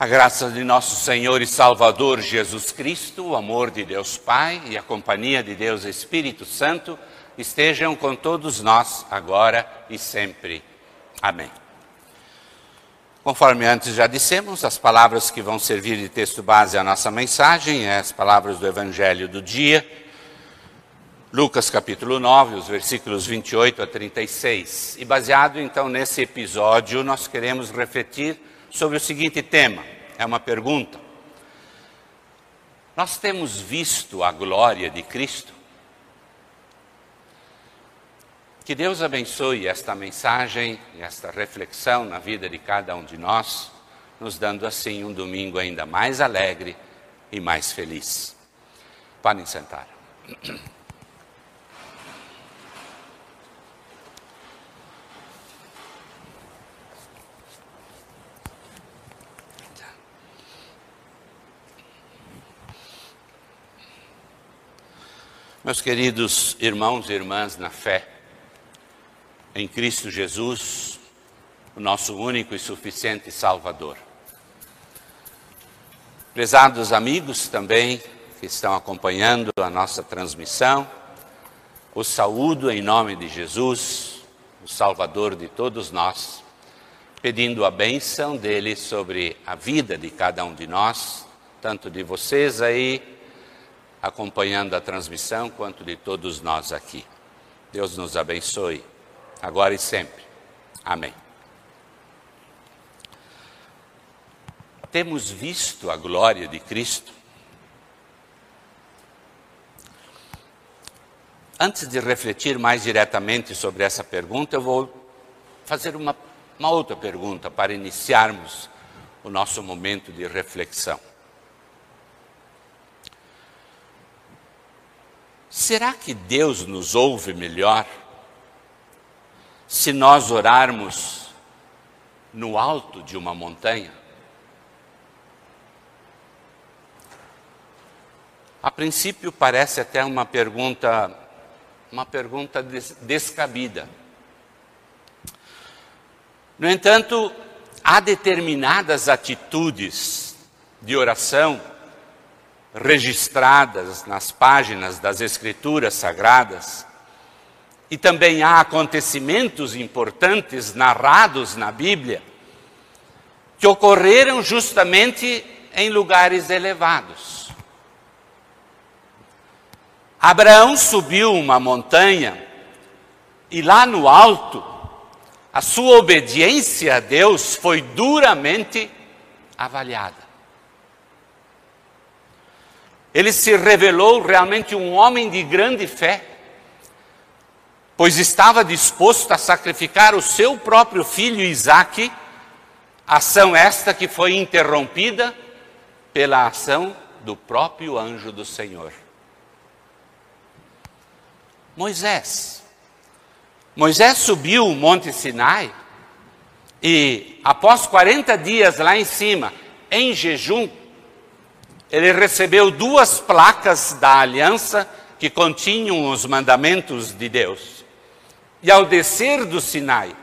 A graça de nosso Senhor e Salvador Jesus Cristo, o amor de Deus Pai e a companhia de Deus Espírito Santo estejam com todos nós, agora e sempre. Amém. Conforme antes já dissemos, as palavras que vão servir de texto base à nossa mensagem, é as palavras do Evangelho do dia, Lucas capítulo 9, os versículos 28 a 36. E baseado então nesse episódio, nós queremos refletir sobre o seguinte tema: é uma pergunta. Nós temos visto a glória de Cristo? Que Deus abençoe esta mensagem esta reflexão na vida de cada um de nós, nos dando assim um domingo ainda mais alegre e mais feliz. Podem sentar. Meus queridos irmãos e irmãs na fé, em Cristo Jesus, o nosso único e suficiente Salvador. Prezados amigos também que estão acompanhando a nossa transmissão, o saúdo em nome de Jesus, o Salvador de todos nós, pedindo a bênção dele sobre a vida de cada um de nós, tanto de vocês aí acompanhando a transmissão, quanto de todos nós aqui. Deus nos abençoe, agora e sempre. Amém. Temos visto a glória de Cristo? Antes de refletir mais diretamente sobre essa pergunta, eu vou fazer uma, uma outra pergunta para iniciarmos o nosso momento de reflexão. Será que Deus nos ouve melhor se nós orarmos no alto de uma montanha? A princípio parece até uma pergunta, uma pergunta descabida. No entanto, há determinadas atitudes de oração registradas nas páginas das Escrituras Sagradas, e também há acontecimentos importantes narrados na Bíblia que ocorreram justamente em lugares elevados. Abraão subiu uma montanha e lá no alto, a sua obediência a Deus foi duramente avaliada. Ele se revelou realmente um homem de grande fé, pois estava disposto a sacrificar o seu próprio filho Isaque, ação esta que foi interrompida pela ação do próprio anjo do Senhor. Moisés. Moisés subiu o Monte Sinai e, após 40 dias lá em cima, em jejum, ele recebeu duas placas da aliança que continham os mandamentos de Deus. E ao descer do Sinai,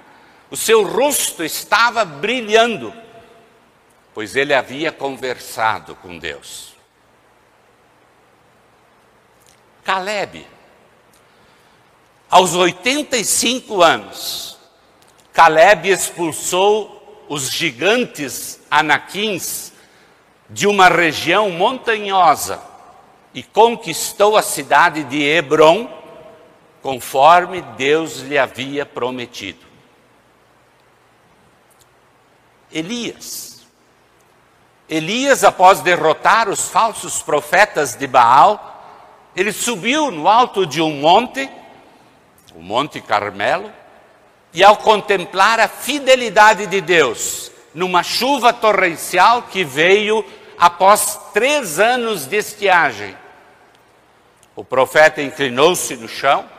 o seu rosto estava brilhando, pois ele havia conversado com Deus. Caleb, aos 85 anos, Caleb expulsou os gigantes anaquins de uma região montanhosa e conquistou a cidade de Hebron, conforme Deus lhe havia prometido. Elias. Elias, após derrotar os falsos profetas de Baal, ele subiu no alto de um monte, o Monte Carmelo, e ao contemplar a fidelidade de Deus, numa chuva torrencial que veio após três anos de estiagem. O profeta inclinou-se no chão,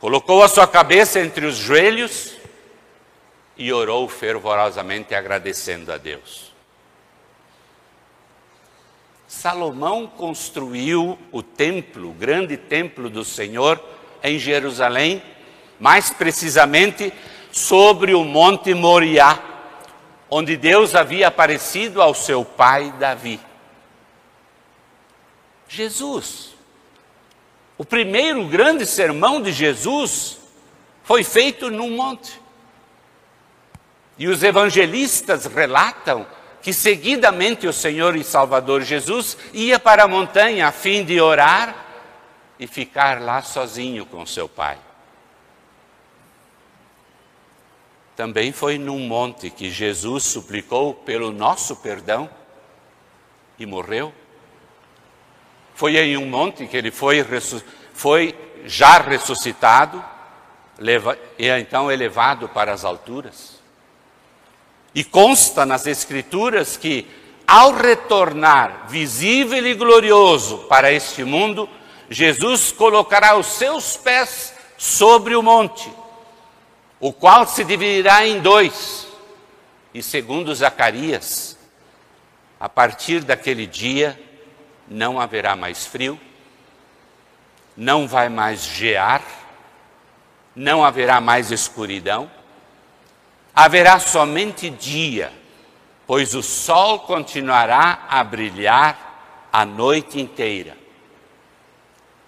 colocou a sua cabeça entre os joelhos e orou fervorosamente agradecendo a Deus. Salomão construiu o templo, o grande templo do Senhor em Jerusalém, mais precisamente sobre o Monte Moriá onde Deus havia aparecido ao seu pai Davi. Jesus. O primeiro grande sermão de Jesus foi feito num monte. E os evangelistas relatam que seguidamente o Senhor e Salvador Jesus ia para a montanha a fim de orar e ficar lá sozinho com seu pai. Também foi num monte que Jesus suplicou pelo nosso perdão e morreu. Foi em um monte que ele foi, foi já ressuscitado e então elevado para as alturas. E consta nas Escrituras que, ao retornar visível e glorioso para este mundo, Jesus colocará os seus pés sobre o monte, o qual se dividirá em dois. E segundo Zacarias, a partir daquele dia não haverá mais frio, não vai mais gear, não haverá mais escuridão, haverá somente dia, pois o sol continuará a brilhar a noite inteira.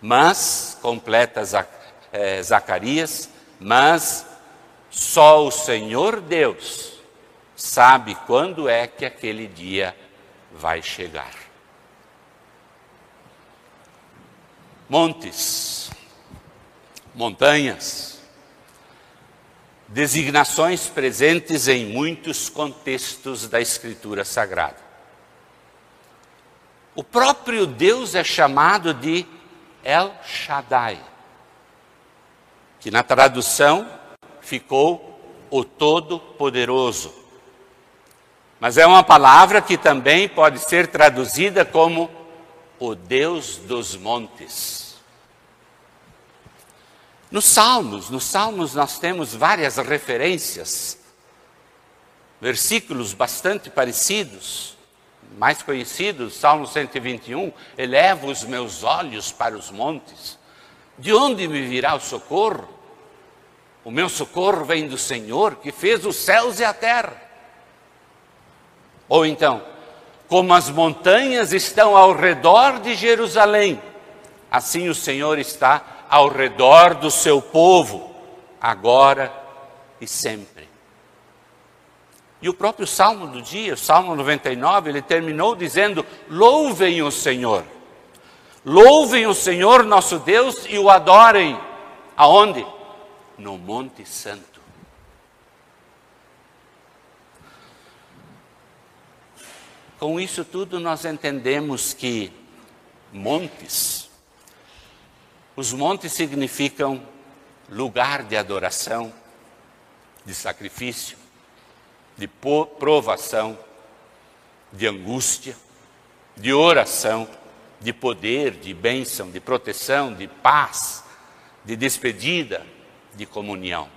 Mas, completa eh, Zacarias, mas só o Senhor Deus sabe quando é que aquele dia vai chegar. Montes, montanhas, designações presentes em muitos contextos da Escritura Sagrada. O próprio Deus é chamado de El Shaddai, que na tradução ficou o Todo-Poderoso. Mas é uma palavra que também pode ser traduzida como o Deus dos montes. Nos Salmos, nos Salmos nós temos várias referências, versículos bastante parecidos, mais conhecidos, Salmo 121, elevo os meus olhos para os montes, de onde me virá o socorro? O meu socorro vem do Senhor, que fez os céus e a terra. Ou então, como as montanhas estão ao redor de Jerusalém, assim o Senhor está ao redor do seu povo, agora e sempre. E o próprio salmo do dia, o salmo 99, ele terminou dizendo: Louvem o Senhor, louvem o Senhor nosso Deus e o adorem. Aonde? No Monte Santo. Com isso tudo, nós entendemos que montes os montes significam lugar de adoração, de sacrifício, de provação, de angústia, de oração, de poder, de bênção, de proteção, de paz, de despedida, de comunhão.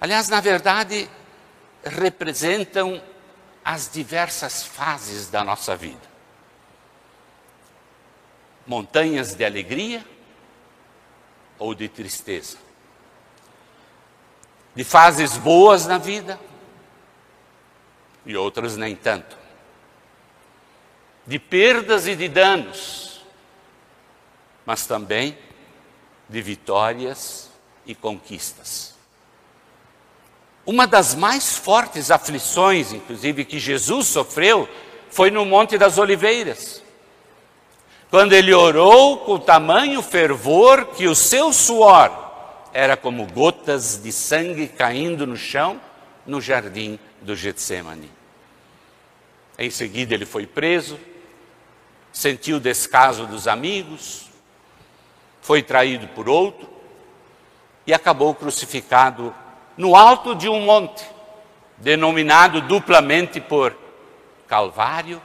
Aliás, na verdade, representam as diversas fases da nossa vida. Montanhas de alegria ou de tristeza, de fases boas na vida e outras nem tanto, de perdas e de danos, mas também de vitórias e conquistas. Uma das mais fortes aflições, inclusive, que Jesus sofreu foi no Monte das Oliveiras quando ele orou com tamanho fervor que o seu suor era como gotas de sangue caindo no chão no jardim do Getsemane. Em seguida ele foi preso, sentiu o descaso dos amigos, foi traído por outro e acabou crucificado no alto de um monte, denominado duplamente por Calvário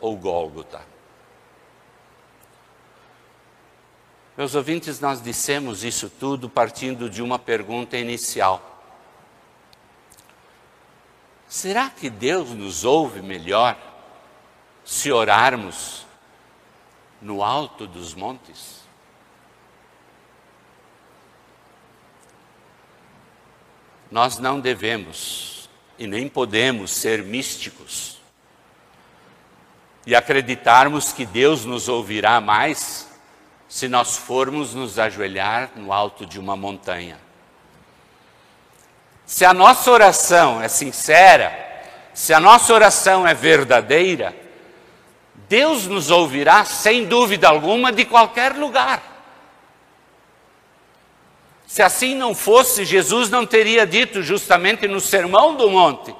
ou Gólgota. Meus ouvintes, nós dissemos isso tudo partindo de uma pergunta inicial. Será que Deus nos ouve melhor se orarmos no alto dos montes? Nós não devemos e nem podemos ser místicos e acreditarmos que Deus nos ouvirá mais se nós formos nos ajoelhar no alto de uma montanha. Se a nossa oração é sincera, se a nossa oração é verdadeira, Deus nos ouvirá sem dúvida alguma de qualquer lugar. Se assim não fosse, Jesus não teria dito justamente no Sermão do Monte,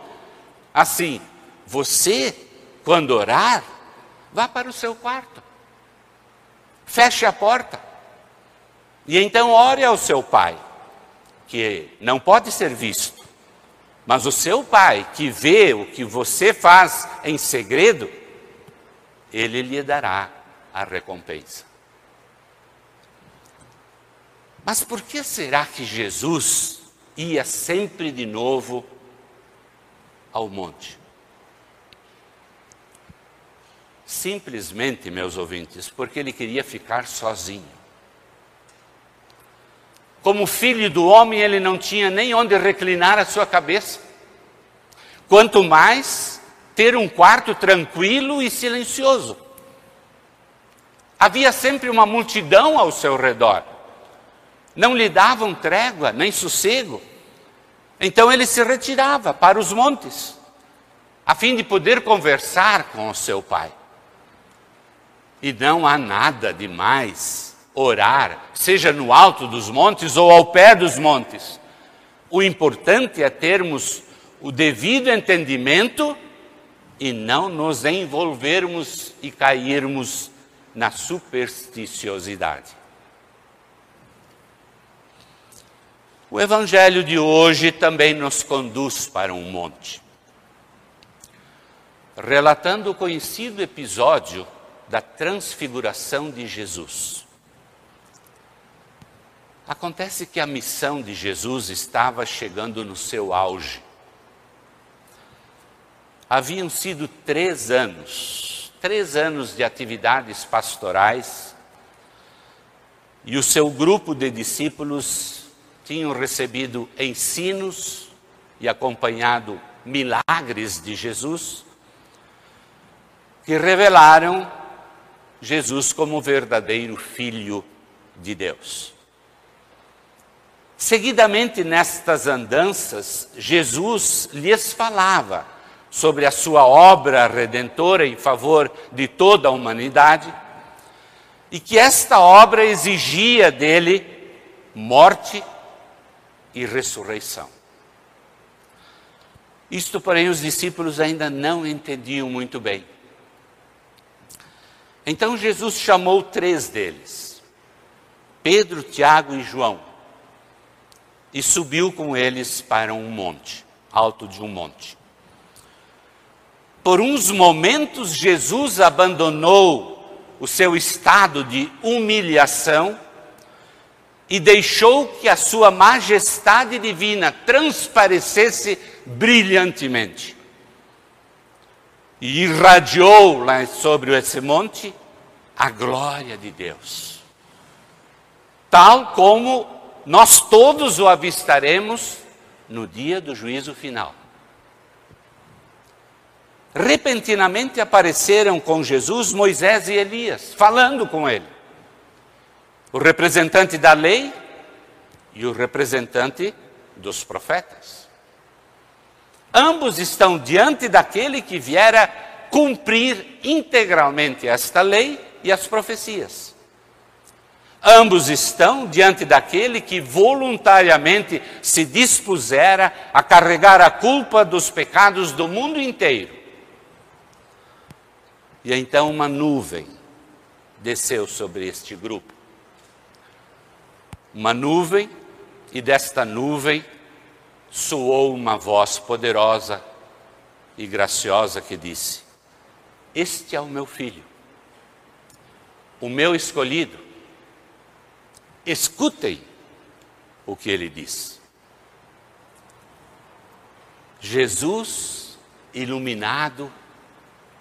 assim: você, quando orar, vá para o seu quarto, feche a porta, e então ore ao seu pai, que não pode ser visto, mas o seu pai, que vê o que você faz em segredo, ele lhe dará a recompensa. Mas por que será que Jesus ia sempre de novo ao monte? Simplesmente, meus ouvintes, porque ele queria ficar sozinho. Como filho do homem, ele não tinha nem onde reclinar a sua cabeça. Quanto mais ter um quarto tranquilo e silencioso. Havia sempre uma multidão ao seu redor não lhe davam trégua nem sossego. Então ele se retirava para os montes, a fim de poder conversar com o seu pai. E não há nada de mais orar, seja no alto dos montes ou ao pé dos montes. O importante é termos o devido entendimento e não nos envolvermos e cairmos na supersticiosidade. O Evangelho de hoje também nos conduz para um monte, relatando o conhecido episódio da transfiguração de Jesus. Acontece que a missão de Jesus estava chegando no seu auge. Haviam sido três anos, três anos de atividades pastorais, e o seu grupo de discípulos tinham recebido ensinos e acompanhado milagres de Jesus, que revelaram Jesus como verdadeiro Filho de Deus. Seguidamente nestas andanças, Jesus lhes falava sobre a sua obra redentora em favor de toda a humanidade e que esta obra exigia dele morte e ressurreição. Isto, porém, os discípulos ainda não entendiam muito bem. Então Jesus chamou três deles, Pedro, Tiago e João, e subiu com eles para um monte, alto de um monte. Por uns momentos, Jesus abandonou o seu estado de humilhação e deixou que a sua majestade divina transparecesse brilhantemente. E irradiou lá sobre esse monte a glória de Deus. Tal como nós todos o avistaremos no dia do juízo final. Repentinamente apareceram com Jesus Moisés e Elias, falando com ele o representante da lei e o representante dos profetas. Ambos estão diante daquele que viera cumprir integralmente esta lei e as profecias. Ambos estão diante daquele que voluntariamente se dispusera a carregar a culpa dos pecados do mundo inteiro. E então uma nuvem desceu sobre este grupo uma nuvem, e desta nuvem soou uma voz poderosa e graciosa que disse: Este é o meu filho, o meu escolhido. Escutem o que ele diz. Jesus iluminado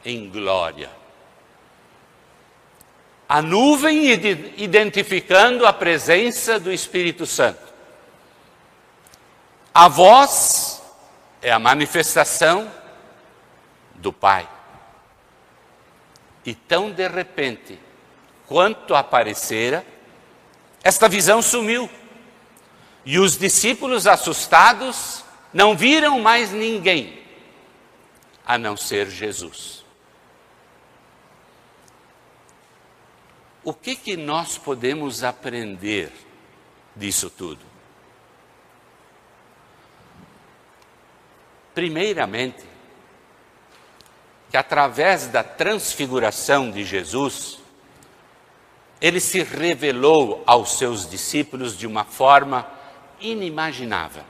em glória a nuvem identificando a presença do Espírito Santo. A voz é a manifestação do Pai. E tão de repente, quanto aparecera, esta visão sumiu. E os discípulos assustados não viram mais ninguém a não ser Jesus. O que que nós podemos aprender disso tudo? Primeiramente, que através da transfiguração de Jesus, ele se revelou aos seus discípulos de uma forma inimaginável.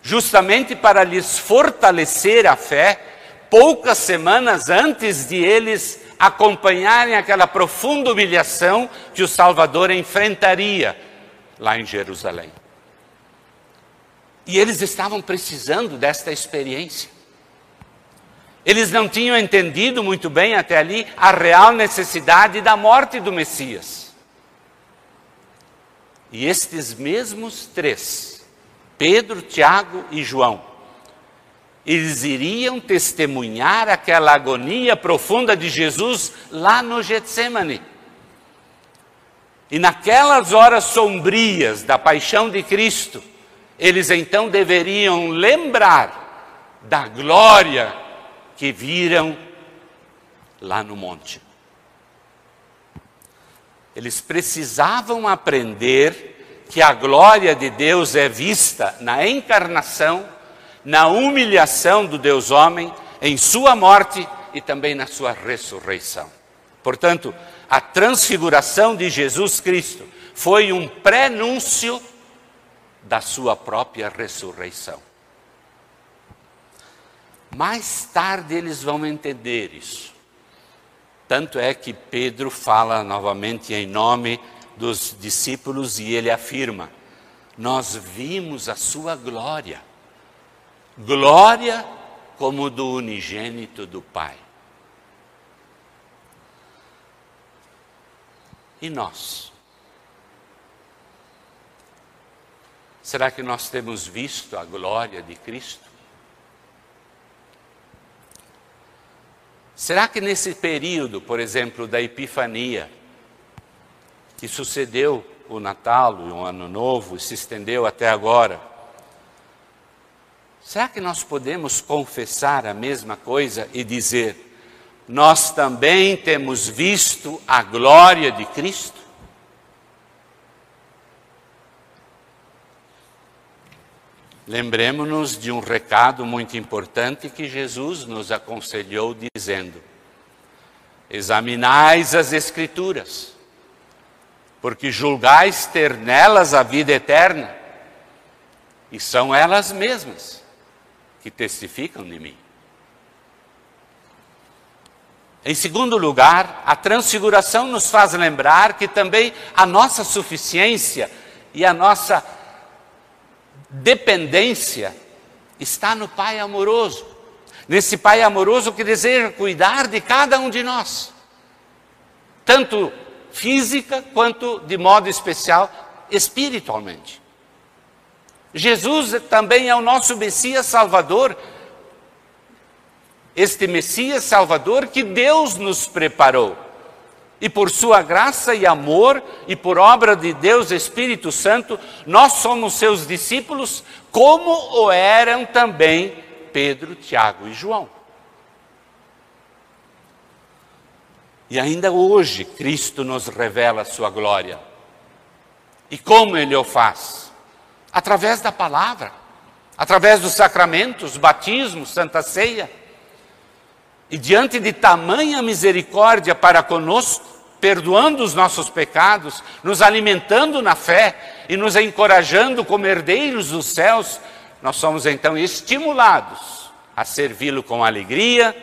Justamente para lhes fortalecer a fé, poucas semanas antes de eles acompanharem aquela profunda humilhação que o Salvador enfrentaria lá em Jerusalém. E eles estavam precisando desta experiência. Eles não tinham entendido muito bem até ali a real necessidade da morte do Messias. E estes mesmos três, Pedro, Tiago e João, eles iriam testemunhar aquela agonia profunda de Jesus lá no Getsemane. E naquelas horas sombrias da paixão de Cristo, eles então deveriam lembrar da glória que viram lá no monte. Eles precisavam aprender que a glória de Deus é vista na encarnação, na humilhação do Deus homem, em sua morte e também na sua ressurreição. Portanto, a transfiguração de Jesus Cristo foi um prenúncio da sua própria ressurreição. Mais tarde eles vão entender isso. Tanto é que Pedro fala novamente em nome dos discípulos e ele afirma: Nós vimos a sua glória, glória como do unigênito do Pai. E nós? Será que nós temos visto a glória de Cristo? Será que nesse período, por exemplo, da Epifania, que sucedeu o Natal e o Ano Novo e se estendeu até agora, será que nós podemos confessar a mesma coisa e dizer: nós também temos visto a glória de Cristo? Lembremos-nos de um recado muito importante que Jesus nos aconselhou, dizendo: Examinais as Escrituras, porque julgais ter nelas a vida eterna, e são elas mesmas que testificam de mim. Em segundo lugar, a transfiguração nos faz lembrar que também a nossa suficiência e a nossa dependência está no Pai amoroso. Nesse Pai amoroso que deseja cuidar de cada um de nós, tanto física quanto de modo especial espiritualmente. Jesus também é o nosso Messias Salvador, este Messias Salvador que Deus nos preparou e por sua graça e amor, e por obra de Deus Espírito Santo, nós somos seus discípulos, como o eram também Pedro, Tiago e João. E ainda hoje Cristo nos revela a sua glória. E como ele o faz? Através da palavra, através dos sacramentos, batismo, santa ceia. E diante de tamanha misericórdia para conosco, perdoando os nossos pecados, nos alimentando na fé e nos encorajando como herdeiros dos céus, nós somos então estimulados a servi-lo com alegria,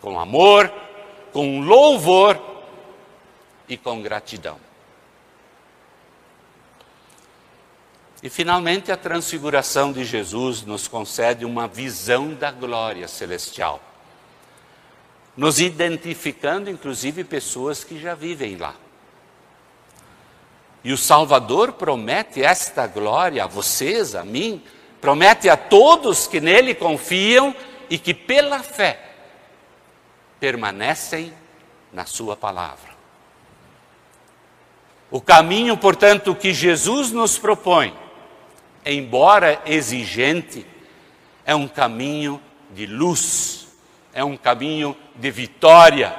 com amor, com louvor e com gratidão. E finalmente a transfiguração de Jesus nos concede uma visão da glória celestial nos identificando inclusive pessoas que já vivem lá. E o Salvador promete esta glória a vocês, a mim, promete a todos que nele confiam e que pela fé permanecem na Sua palavra. O caminho, portanto, que Jesus nos propõe, embora exigente, é um caminho de luz, é um caminho de vitória,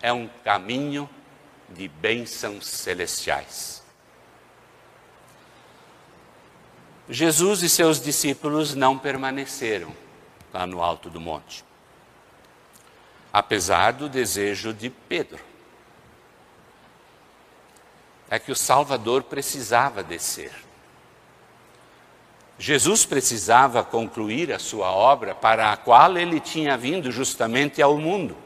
é um caminho de bênçãos celestiais. Jesus e seus discípulos não permaneceram lá no alto do monte apesar do desejo de Pedro. É que o Salvador precisava descer. Jesus precisava concluir a sua obra para a qual ele tinha vindo justamente ao mundo.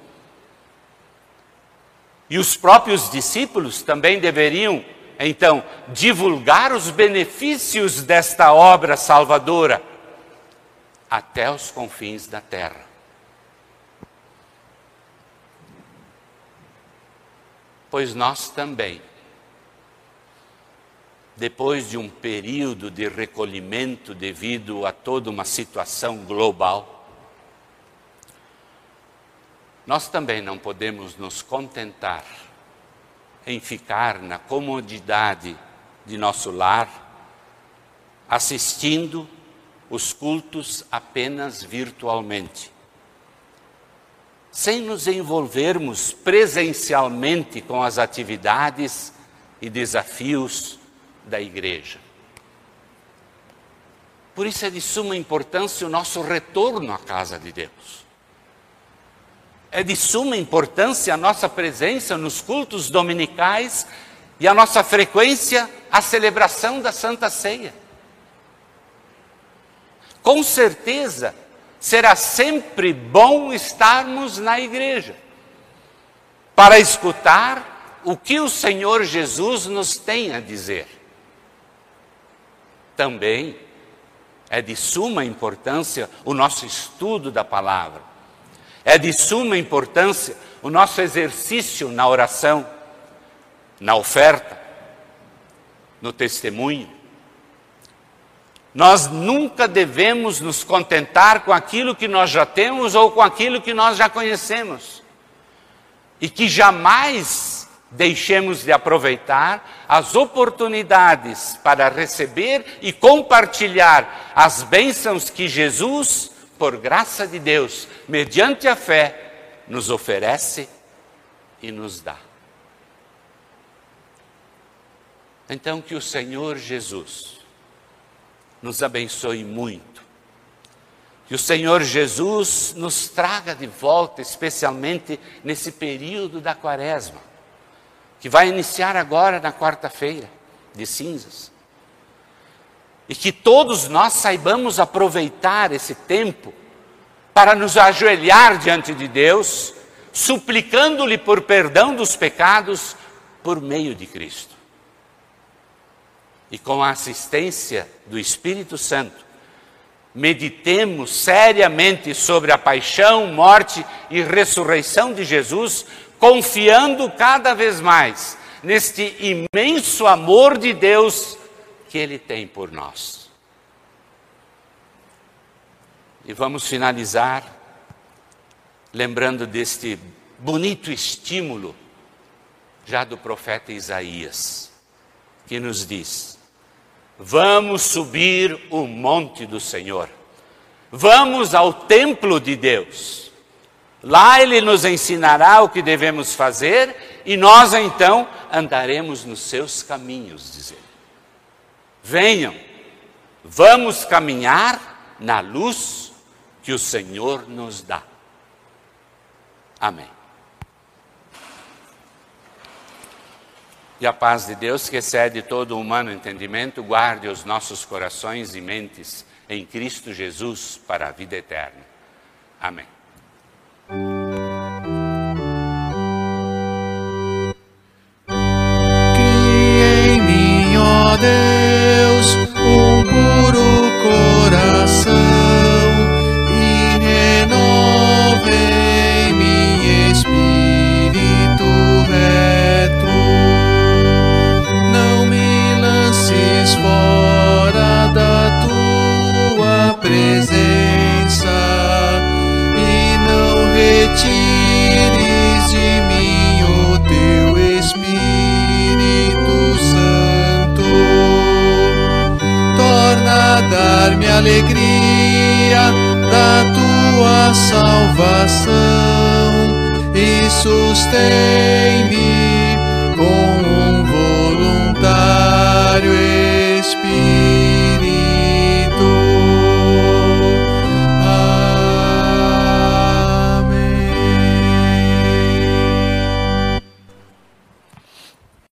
E os próprios discípulos também deveriam, então, divulgar os benefícios desta obra salvadora até os confins da terra. pois nós também, depois de um período de recolhimento devido a toda uma situação global, nós também não podemos nos contentar em ficar na comodidade de nosso lar, assistindo os cultos apenas virtualmente sem nos envolvermos presencialmente com as atividades e desafios da igreja. Por isso é de suma importância o nosso retorno à casa de Deus. É de suma importância a nossa presença nos cultos dominicais e a nossa frequência à celebração da Santa Ceia. Com certeza, será sempre bom estarmos na igreja para escutar o que o Senhor Jesus nos tem a dizer. Também é de suma importância o nosso estudo da palavra, é de suma importância o nosso exercício na oração, na oferta, no testemunho. Nós nunca devemos nos contentar com aquilo que nós já temos ou com aquilo que nós já conhecemos. E que jamais deixemos de aproveitar as oportunidades para receber e compartilhar as bênçãos que Jesus, por graça de Deus, mediante a fé, nos oferece e nos dá. Então, que o Senhor Jesus, nos abençoe muito. Que o Senhor Jesus nos traga de volta, especialmente nesse período da quaresma, que vai iniciar agora na quarta-feira de cinzas. E que todos nós saibamos aproveitar esse tempo para nos ajoelhar diante de Deus, suplicando-lhe por perdão dos pecados por meio de Cristo e com a assistência do Espírito Santo, meditemos seriamente sobre a paixão, morte e ressurreição de Jesus, confiando cada vez mais neste imenso amor de Deus que Ele tem por nós. E vamos finalizar lembrando deste bonito estímulo já do profeta Isaías, que nos diz: Vamos subir o monte do Senhor. Vamos ao templo de Deus. Lá ele nos ensinará o que devemos fazer e nós então andaremos nos seus caminhos, diz ele. Venham, vamos caminhar na luz que o Senhor nos dá. Amém. E a paz de Deus, que excede todo o humano entendimento, guarde os nossos corações e mentes em Cristo Jesus para a vida eterna. Amém. Deus, um puro coração. Salvação e sustém-me